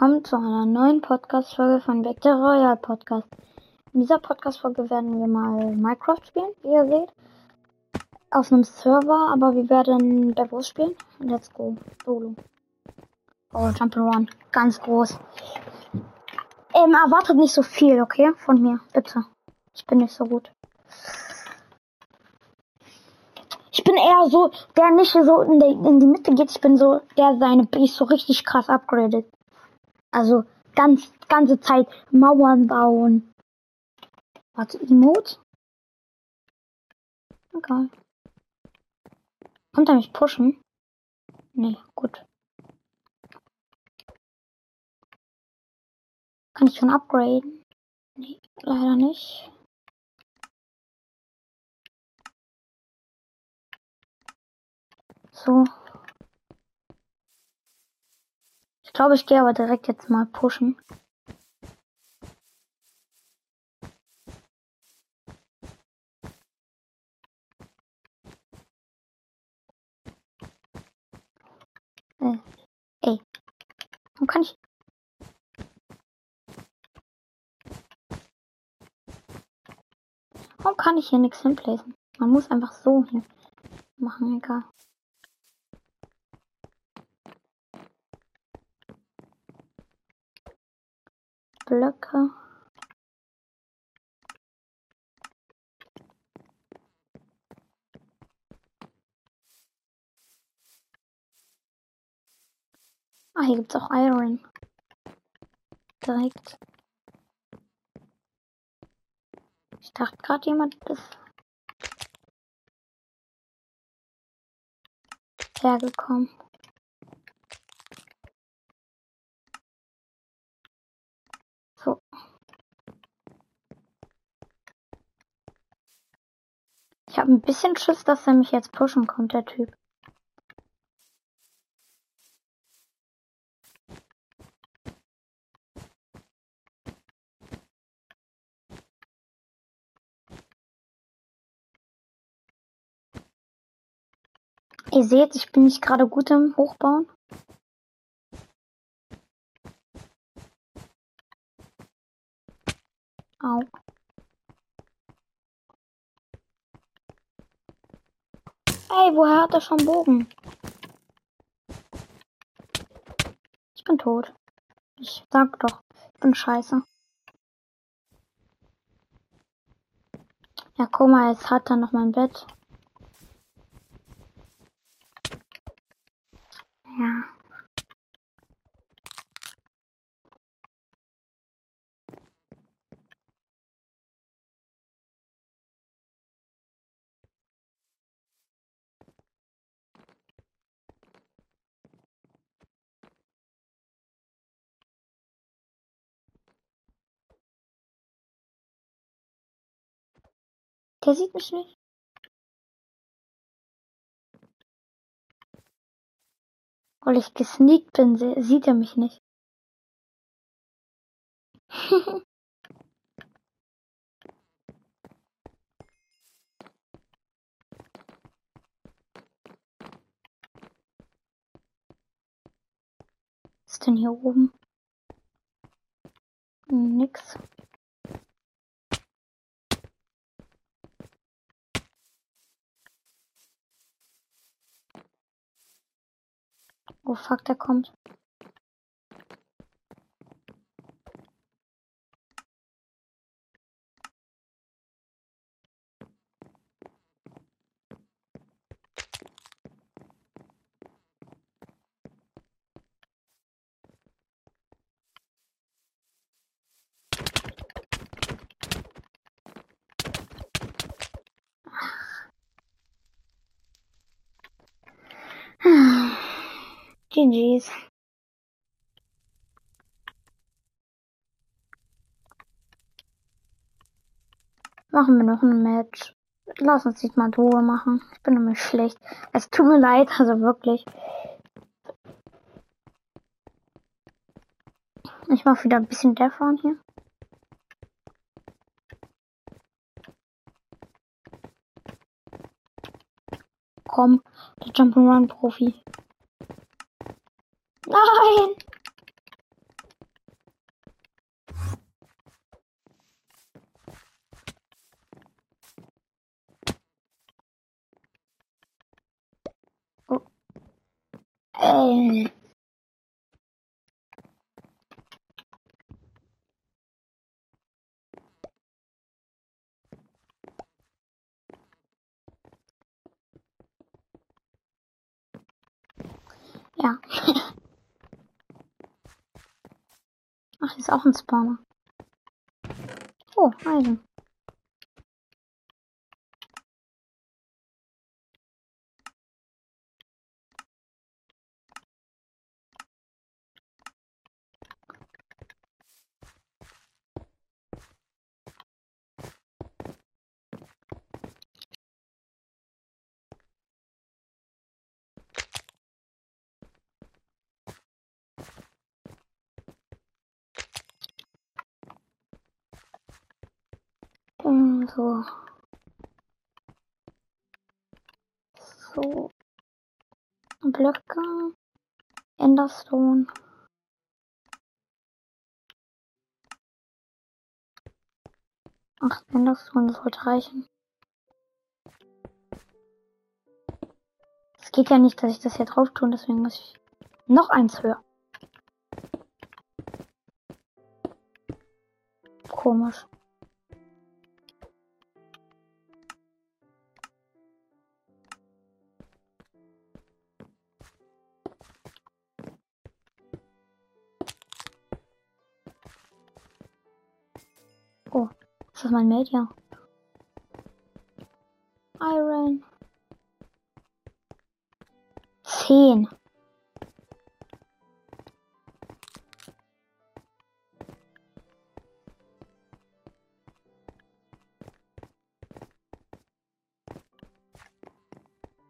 willkommen zu einer neuen Podcast-Folge von Vector Royal Podcast. In dieser Podcast-Folge werden wir mal Minecraft spielen, wie ihr seht. Auf einem Server, aber wir werden Devils spielen. Let's go. Solo. Oh, Jump'n'Run. Ganz groß. Ähm, erwartet nicht so viel, okay? Von mir, bitte. Ich bin nicht so gut. Ich bin eher so, der nicht so in, der, in die Mitte geht. Ich bin so, der seine Base so richtig krass upgradet. Also ganz ganze Zeit Mauern bauen. Warte, Emote? Okay. Kommt er mich pushen? Nee, gut. Kann ich schon upgraden? Nee, leider nicht. So, Ich glaube, ich gehe aber direkt jetzt mal pushen. Äh, ey. Warum kann ich... Warum kann ich hier nichts hinplacen? Man muss einfach so hier machen, egal. Blöcke. Ah, hier gibt's auch Iron. Direkt. Ich dachte gerade jemand ist hergekommen. Ich habe ein bisschen Schiss, dass er mich jetzt pushen kommt, der Typ. Ihr seht, ich bin nicht gerade gut im Hochbauen. Au. Ey, woher hat er schon Bogen? Ich bin tot. Ich sag doch, ich bin scheiße. Ja, guck mal, jetzt hat er noch mein Bett. Der sieht mich nicht. Weil ich gesneakt bin, sieht er mich nicht. Was ist denn hier oben? Nix. Oh fuck, der kommt. GG's. Machen wir noch ein Match. Lass uns nicht mal Ruhe machen. Ich bin nämlich schlecht. Es tut mir leid, also wirklich. Ich mach wieder ein bisschen Defon hier. Komm, der Jump'n'Run Profi. Nein! Oh. Ey. Ist auch ein Spawner. Oh, Eisen. Ähm, so. So. Blöcke. Enderstone. Ach, Enderstone sollte reichen. Es geht ja nicht, dass ich das hier drauf tue, deswegen muss ich noch eins höher. Komisch. Ist das mein Mate? Ja. Iron. Zehn.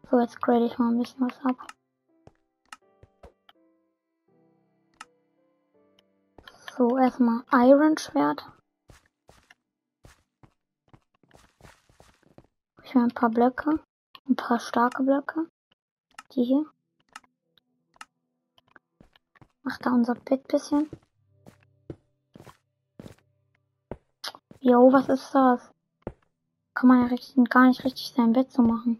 So, jetzt grade ich mal ein bisschen was ab. So, erstmal Iron Schwert. Will ein paar Blöcke. Ein paar starke Blöcke. Die hier. Macht da unser Bett bisschen. Jo, was ist das? Kann man ja richtig, gar nicht richtig sein Bett so machen.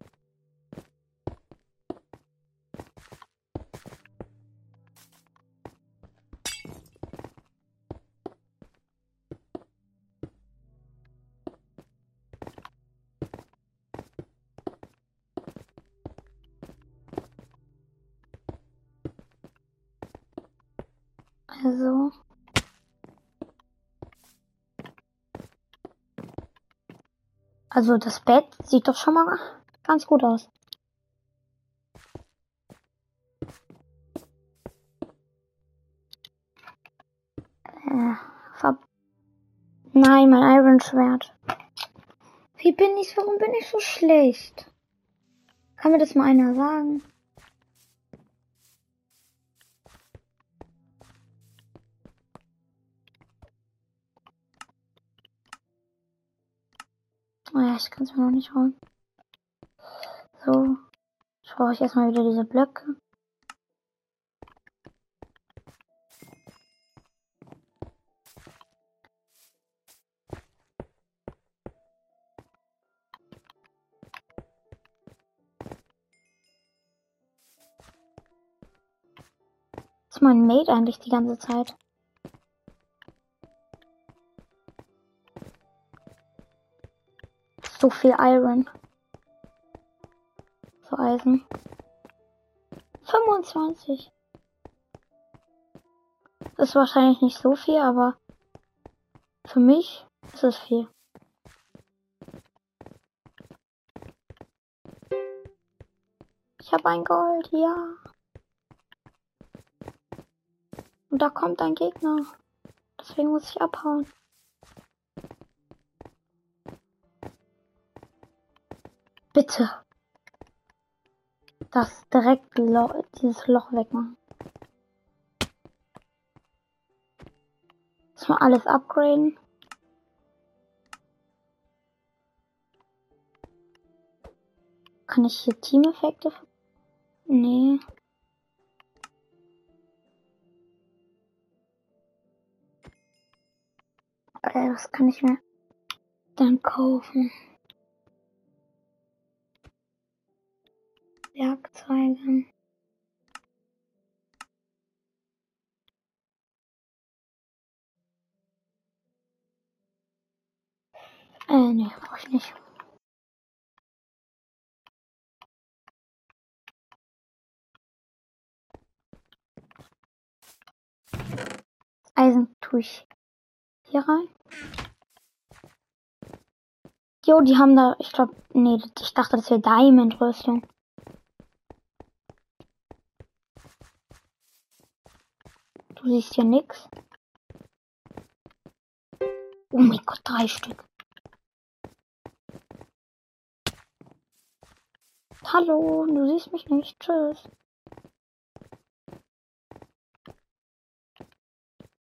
Also. Also das Bett sieht doch schon mal ganz gut aus. Äh, Nein, mein Iron Schwert. Wie bin ich, warum bin ich so schlecht? Kann mir das mal einer sagen? Naja, ich kann es mir noch nicht holen. So. Jetzt brauche ich erstmal wieder diese Blöcke. Ist mein Mate eigentlich die ganze Zeit? So viel Iron. So Eisen. 25. Das ist wahrscheinlich nicht so viel, aber für mich ist es viel. Ich habe ein Gold, ja. Und da kommt ein Gegner. Deswegen muss ich abhauen. Bitte. Das direkt Lo dieses Loch wegmachen. Muss mal alles upgraden. Kann ich hier Team-Effekte? Nee. Äh, was kann ich mir dann kaufen? Werkzeuge. Äh, nee, brauche ich nicht. Eisen tue ich hier rein. Jo, die haben da, ich glaube, nee, ich dachte, das wäre Diamond-Rüstung. Du siehst hier nix. Oh mein Gott, drei Stück. Hallo, du siehst mich nicht. Tschüss.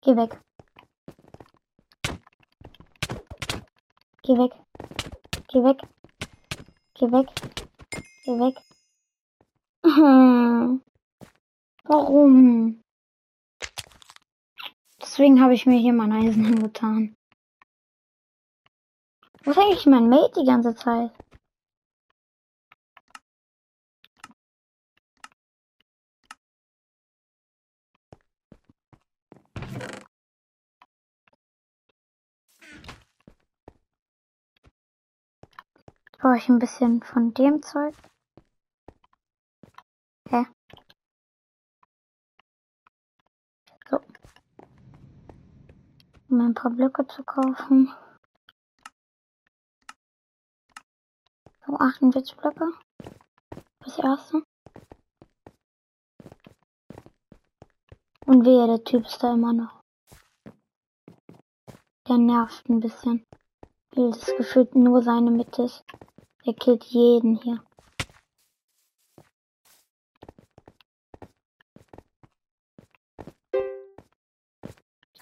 Geh weg. Geh weg. Geh weg. Geh weg. Geh weg. Warum? Deswegen habe ich mir hier mein Eisen hingetan. Wo ist eigentlich mein Mate die ganze Zeit? Brauche ich ein bisschen von dem Zeug. Hä? So. Um ein paar Blöcke zu kaufen. So, 48 Blöcke. Das erste. Und wehe, der Typ ist da immer noch. Der nervt ein bisschen. Weil das gefühlt nur seine Mitte ist. Er killt jeden hier.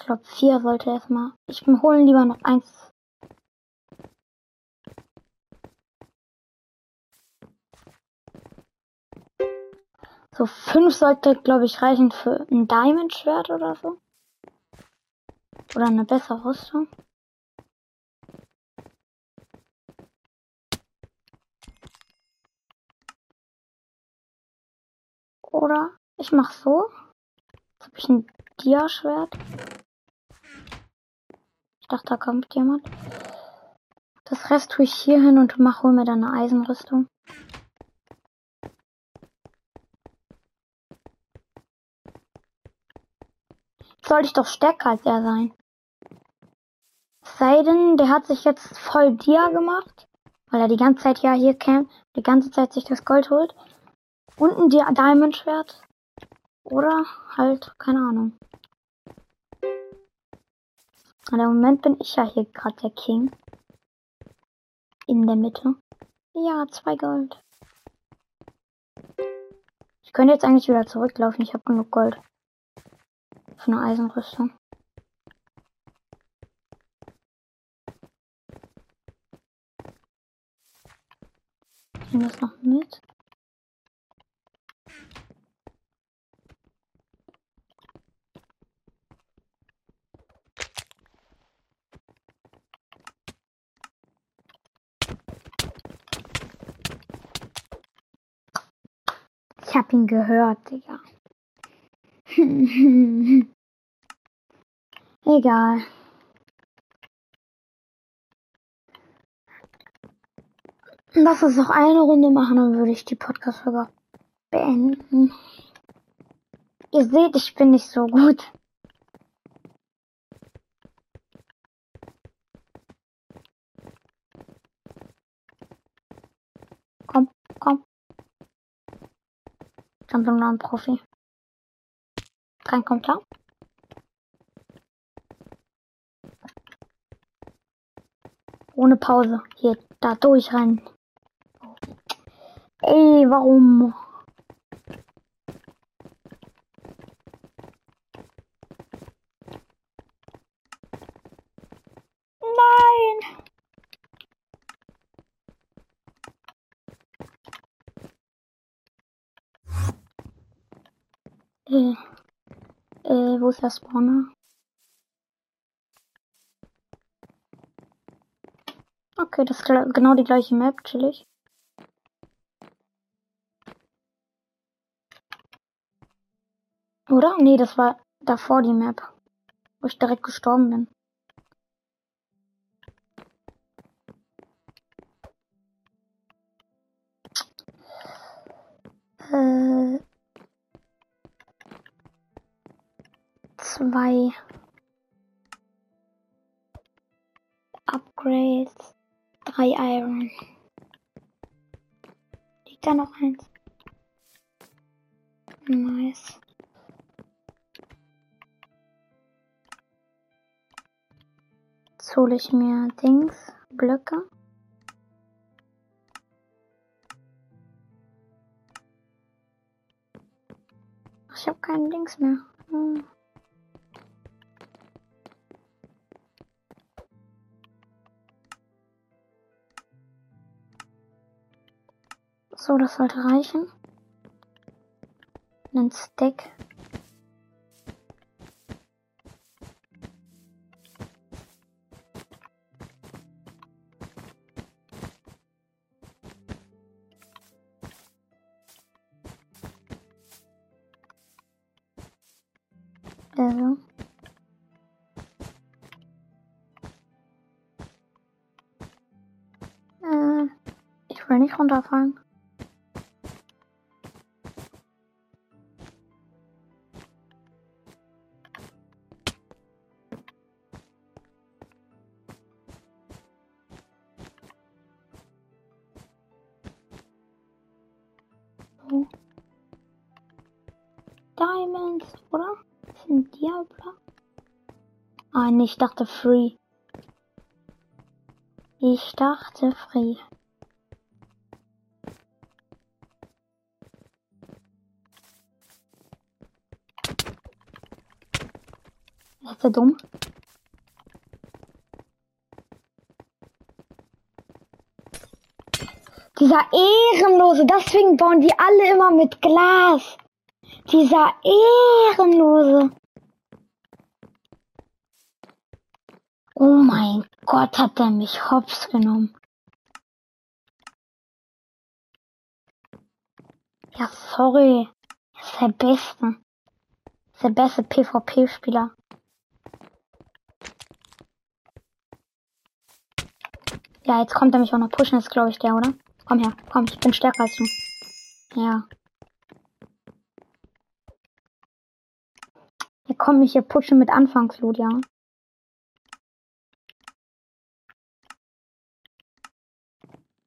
Glaube, vier sollte erstmal. Ich hole lieber noch eins. So, fünf sollte, glaube ich, reichen für ein Diamond-Schwert oder so. Oder eine bessere Rüstung. Oder ich mach so. Jetzt habe ich ein Dia-Schwert. Ich dachte, da kommt jemand. Das Rest tue ich hier hin und mach hol mir dann eine Eisenrüstung. Sollte ich doch stärker als er sein. Sei denn, der hat sich jetzt voll Dia gemacht, weil er die ganze Zeit ja hier campt, die ganze Zeit sich das Gold holt. Und ein Diamond-Schwert. Oder halt, keine Ahnung. Und im Moment bin ich ja hier gerade der King. In der Mitte. Ja, zwei Gold. Ich könnte jetzt eigentlich wieder zurücklaufen. Ich habe genug Gold. Für eine Eisenrüstung. Ich nehme das noch mit. Ihn gehört, Digga. Egal. Lass uns noch eine Runde machen, dann würde ich die Podcast-Folge beenden. Ihr seht, ich bin nicht so gut. Komm, komm. Ich noch ein Profi. Kommt klar. Ohne Pause. Hier, da durchrennen. Ey, warum? Nein! Äh, äh, wo ist der Spawner? Okay, das ist genau die gleiche Map, chillig. Oder? Nee, das war davor die Map. Wo ich direkt gestorben bin. Zwei Upgrades, drei Iron. Liegt da noch eins? Nice. Jetzt hole ich mir Dings, Blöcke. Ich habe keinen Dings mehr. Hm. So, das sollte reichen. Ein Stack. Also. Äh, ich will nicht runterfallen. Diamonds, oder? Ist ein Diablo? Ah, nee, ich dachte Free. Ich dachte Free. Ist der dumm? Dieser Ehrenlose, deswegen bauen die alle immer mit Glas. Dieser Ehrenlose. Oh mein Gott, hat er mich hops genommen. Ja, sorry. Er ist der Beste. Ist der beste PvP-Spieler. Ja, jetzt kommt er mich auch noch pushen, ist glaube ich der, oder? Komm her, komm, ich bin stärker als du. Ja. Kommt mich hier pushen mit Anfangsloot, ja.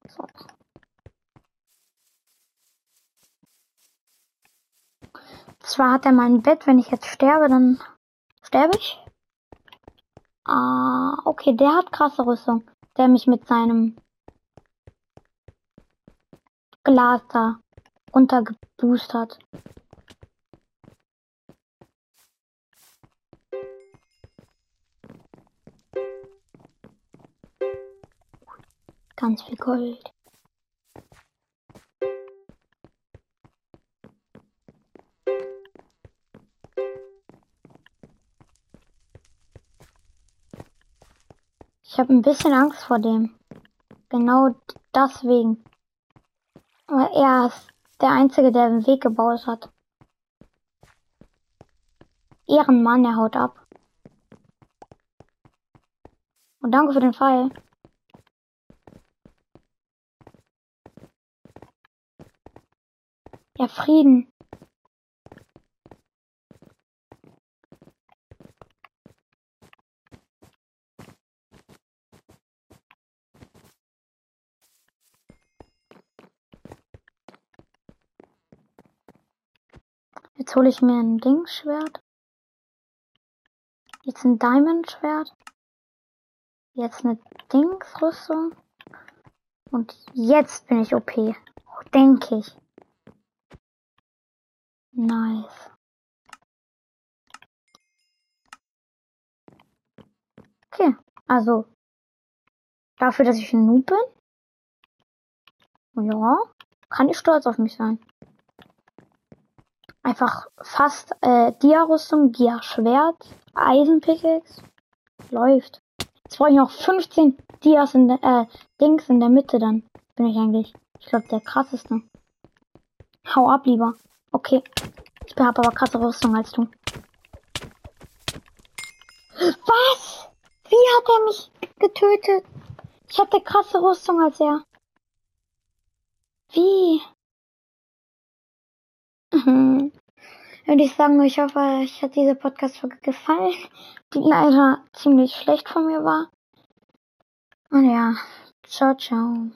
So. Zwar hat er mein Bett, wenn ich jetzt sterbe, dann sterbe ich. Ah, okay, der hat krasse Rüstung. Der mich mit seinem Glas da runtergeboost Ganz viel Gold. Ich habe ein bisschen Angst vor dem. Genau deswegen. Aber er ist der Einzige, der den Weg gebaut hat. Ehrenmann, er haut ab. Und danke für den Pfeil. Ja, Frieden. Jetzt hole ich mir ein Dingsschwert. Jetzt ein Diamond-Schwert. Jetzt eine Dingsrüstung. Und jetzt bin ich OP. Denke ich. Nice. Okay, also dafür, dass ich ein Noob bin, ja, kann ich stolz auf mich sein. Einfach fast äh, Dia-Rüstung, Dia-Schwert, Eisenpickaxe, läuft. Jetzt brauche ich noch 15 Dias in der, äh, Dings in der Mitte, dann bin ich eigentlich, ich glaube, der krasseste. Hau ab lieber. Okay. Ich habe aber krasse Rüstung als du. Was? Wie hat er mich getötet? Ich hatte krasse Rüstung als er. Wie? Mhm. würde ich sagen, ich hoffe, euch hat diese Podcast-Folge gefallen, die leider ziemlich schlecht von mir war. Und ja, ciao, ciao.